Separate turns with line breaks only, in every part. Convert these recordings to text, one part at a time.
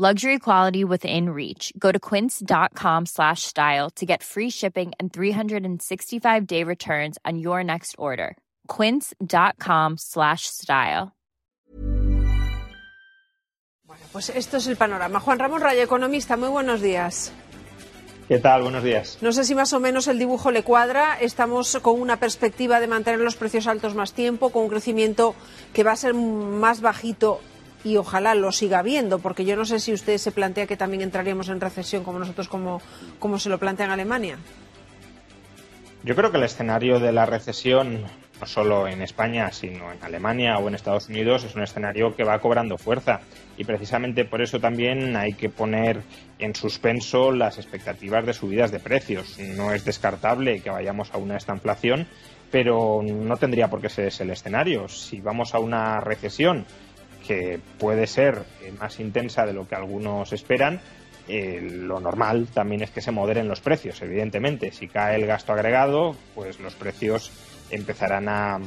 Luxury quality within reach. Go to quince.com slash style to get free shipping and 365-day returns on your next order. quince.com slash style.
Bueno, pues esto es el panorama. Juan Ramón Rayo, economista, muy buenos días.
¿Qué tal? Buenos días.
No sé si más o menos el dibujo le cuadra. Estamos con una perspectiva de mantener los precios altos más tiempo, con un crecimiento que va a ser más bajito y ojalá lo siga viendo, porque yo no sé si usted se plantea que también entraríamos en recesión como nosotros, como, como se lo plantea en Alemania.
Yo creo que el escenario de la recesión, no solo en España, sino en Alemania o en Estados Unidos, es un escenario que va cobrando fuerza. Y precisamente por eso también hay que poner en suspenso las expectativas de subidas de precios. No es descartable que vayamos a una esta inflación, pero no tendría por qué ser ese el escenario. Si vamos a una recesión que puede ser eh, más intensa de lo que algunos esperan, eh, lo normal también es que se moderen los precios, evidentemente. Si cae el gasto agregado, pues los precios empezarán a,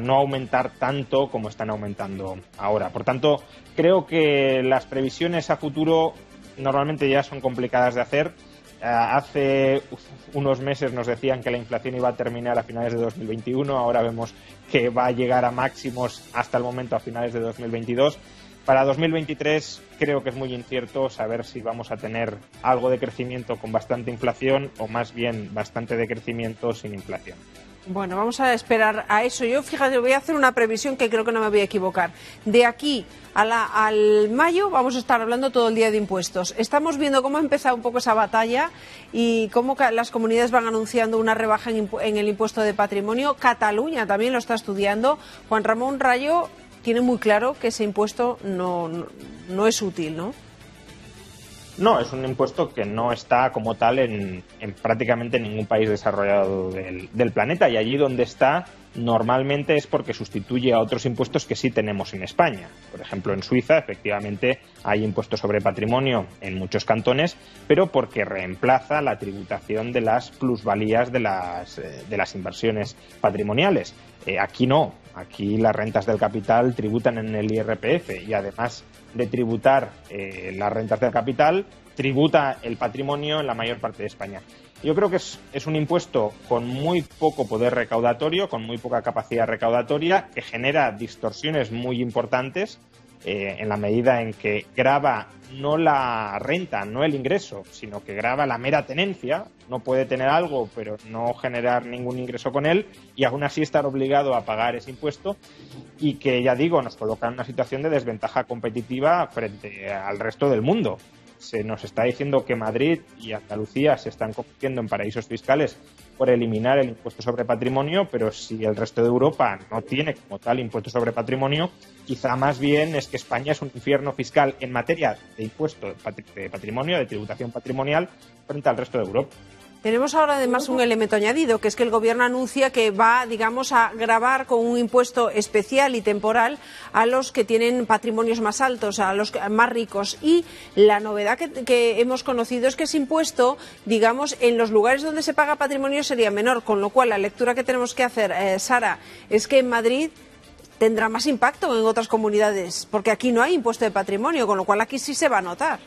no aumentar tanto como están aumentando ahora. Por tanto, creo que las previsiones a futuro normalmente ya son complicadas de hacer. Eh, hace unos meses nos decían que la inflación iba a terminar a finales de 2021, ahora vemos que va a llegar a máximos hasta el momento a finales de 2022. Para 2023 creo que es muy incierto saber si vamos a tener algo de crecimiento con bastante inflación o más bien bastante de crecimiento sin inflación.
Bueno, vamos a esperar a eso. Yo, fíjate, voy a hacer una previsión que creo que no me voy a equivocar. De aquí al mayo vamos a estar hablando todo el día de impuestos. Estamos viendo cómo ha empezado un poco esa batalla y cómo las comunidades van anunciando una rebaja en, en el impuesto de patrimonio. Cataluña también lo está estudiando. Juan Ramón Rayo tiene muy claro que ese impuesto no, no es útil, ¿no?
No, es un impuesto que no está como tal en, prácticamente ningún país desarrollado del, planeta y allí donde está normalmente es porque sustituye a otros impuestos que sí tenemos en España. Por ejemplo, en Suiza efectivamente hay impuestos sobre patrimonio en muchos cantones, pero porque reemplaza la tributación de las plusvalías de las, eh, de las inversiones patrimoniales. Eh, aquí no, aquí las rentas del capital tributan en el IRPF y además de tributar eh, las rentas del capital, tributa el patrimonio en la mayor parte de España. Yo creo que es, es, un impuesto con muy poco poder recaudatorio, con muy poca capacidad recaudatoria, que genera distorsiones muy importantes eh, en la medida en que graba no la renta, no el ingreso, sino que graba la mera tenencia. No puede tener algo, pero no generar ningún ingreso con él y aún así estar obligado a pagar ese impuesto y que, ya digo, nos coloca en una situación de desventaja competitiva frente al resto del mundo se nos está diciendo que Madrid y Andalucía se están convirtiendo en paraísos fiscales por eliminar el impuesto sobre patrimonio, pero si el resto de Europa no tiene como tal impuesto sobre patrimonio, quizá más bien es que España es un infierno fiscal en materia de impuesto de patrimonio, de tributación patrimonial, frente al resto de Europa.
Tenemos ahora además un elemento añadido, que es que el Gobierno anuncia que va, digamos, a grabar con un impuesto especial y temporal a los que tienen patrimonios más altos, a los más ricos. Y la novedad que, hemos conocido es que ese impuesto, digamos, en los lugares donde se paga patrimonio sería menor, con lo cual la lectura que tenemos que hacer, eh, Sara, es que en Madrid tendrá más impacto en otras comunidades, porque aquí no hay impuesto de patrimonio, con lo cual aquí sí se va a notar.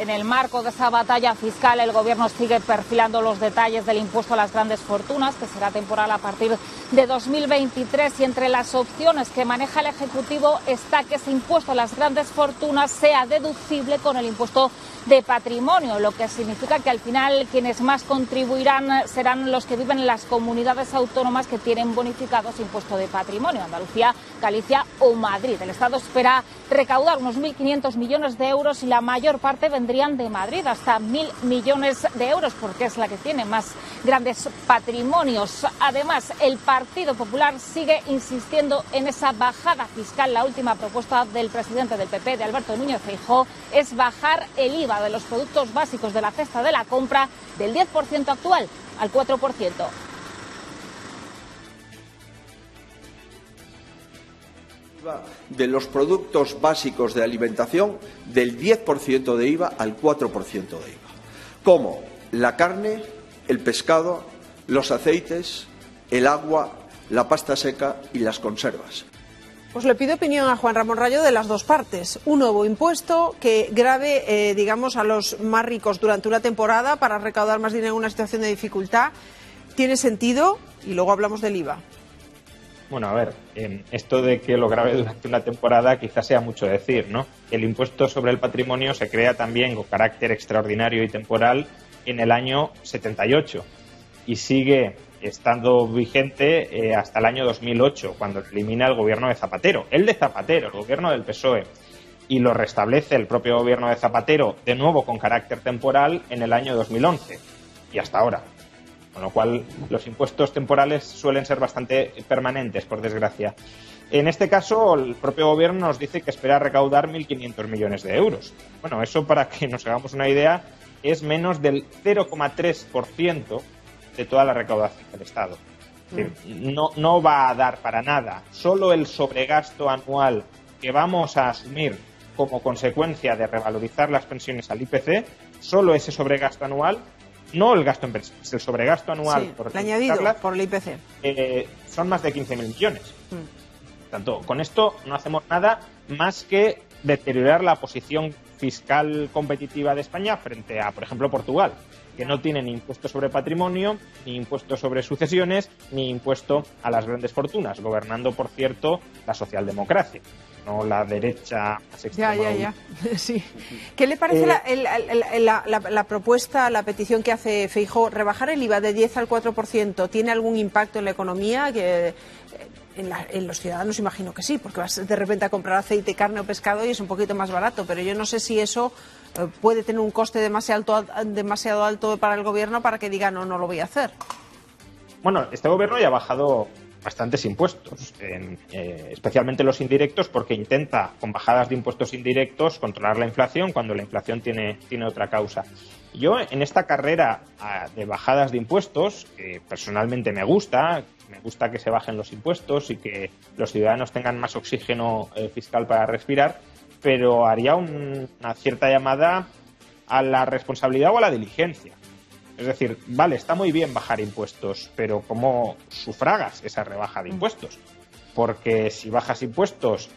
En el marco de esa batalla fiscal, el Gobierno sigue perfilando los detalles del impuesto a las grandes fortunas, que será temporal a partir de 2023. Y entre las opciones que maneja el Ejecutivo está que ese impuesto a las grandes fortunas sea deducible con el impuesto de patrimonio, lo que significa que al final quienes más contribuirán serán los que viven en las comunidades autónomas que tienen bonificados impuesto de patrimonio, Andalucía, Galicia o Madrid. El Estado espera recaudar unos 1.500 millones de euros y la mayor parte vendrá de Madrid, hasta mil millones de euros, porque es la que tiene más grandes patrimonios. Además, el Partido Popular sigue insistiendo en esa bajada fiscal. La última propuesta del presidente del PP, de Alberto Núñez Feijóo, es bajar el IVA de los productos básicos de la cesta de la compra del 10% actual al 4%.
De los productos básicos de alimentación del 10% de IVA al 4% de IVA, como la carne, el pescado, los aceites, el agua, la pasta seca y las conservas.
Pues le pido opinión a Juan Ramón Rayo de las dos partes. Un nuevo impuesto que grave, eh, digamos, a los más ricos durante una temporada para recaudar más dinero en una situación de dificultad. ¿Tiene sentido? Y luego hablamos del IVA.
Bueno, a ver, esto de que lo grave durante una temporada quizás sea mucho decir, ¿no? El impuesto sobre el patrimonio se crea también con carácter extraordinario y temporal en el año 78 y sigue estando vigente eh, hasta el año 2008, cuando elimina el gobierno de Zapatero. El de Zapatero, el gobierno del PSOE, y lo restablece el propio gobierno de Zapatero, de nuevo con carácter temporal, en el año 2011 y hasta ahora. Con lo cual, los impuestos temporales suelen ser bastante permanentes, por desgracia. En este caso, el propio gobierno nos dice que espera recaudar 1.500 millones de euros. Bueno, eso para que nos hagamos una idea es menos del 0,3% de toda la recaudación del Estado. No, no va a dar para nada. Solo el sobregasto anual que vamos a asumir como consecuencia de revalorizar las pensiones al IPC, solo ese sobregasto anual, no el gasto en pensiones, el sobregasto anual
por, añadido por el IPC,
eh, son más de 15.000 millones. Mm. Tanto, con esto no hacemos nada más que deteriorar la posición fiscal competitiva de España frente a, por ejemplo, Portugal que no tiene ni impuesto sobre patrimonio, ni impuesto sobre sucesiones, ni impuesto a las grandes fortunas, gobernando, por cierto, la socialdemocracia no la derecha
Ya, ya, ya. Sí. ¿Qué le parece eh, la, propuesta, la petición que hace Feijo, rebajar el IVA de 10 al 4%? ¿Tiene algún impacto en la economía? Que, eh, en, los ciudadanos imagino que sí, porque vas de repente a comprar aceite, carne o pescado y es un poquito más barato, pero yo no sé si eso eh, puede tener un coste demasiado alto, demasiado alto para el gobierno para que diga no, no lo voy a hacer.
Bueno, este gobierno ya ha bajado bastantes impuestos, eh, especialmente los indirectos, porque intenta, con bajadas de impuestos indirectos, controlar la inflación cuando la inflación tiene, tiene otra causa. Yo, en esta carrera ah, de bajadas de impuestos, que personalmente me gusta, me gusta que se bajen los impuestos y que los ciudadanos tengan más oxígeno eh, fiscal para respirar, pero haría una cierta llamada a la responsabilidad o a la diligencia. Es decir, vale, está muy bien bajar impuestos, pero ¿cómo sufragas esa rebaja de impuestos? Porque si bajas impuestos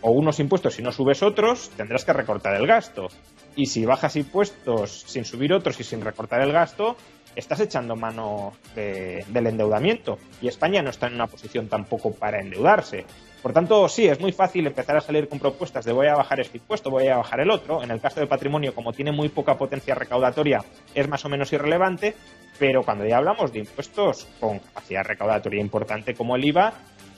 o unos impuestos y no subes otros, tendrás que recortar el gasto. Y si bajas impuestos sin subir otros y sin recortar el gasto, estás echando mano del endeudamiento. Y España no está en una posición tampoco para endeudarse. Por tanto, sí, es muy fácil empezar a salir con propuestas de voy a bajar este impuesto, voy a bajar el otro. En el caso del patrimonio, como tiene muy poca potencia recaudatoria, es más o menos irrelevante. Pero cuando ya hablamos de impuestos con capacidad recaudatoria importante como el IVA,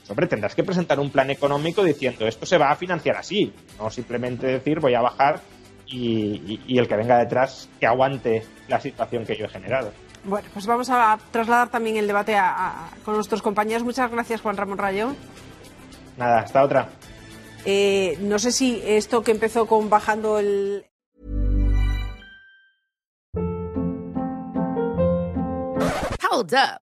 hombre, tendrás que presentar un plan económico diciendo esto se va a financiar así, no simplemente decir voy a bajar y, el que venga detrás que aguante la situación que yo he generado.
Bueno, pues vamos a trasladar también el debate con nuestros compañeros. Muchas gracias, Juan Ramón Rayo.
Nada, hasta otra.
Eh, no sé si esto que empezó con bajando el.
Hold up.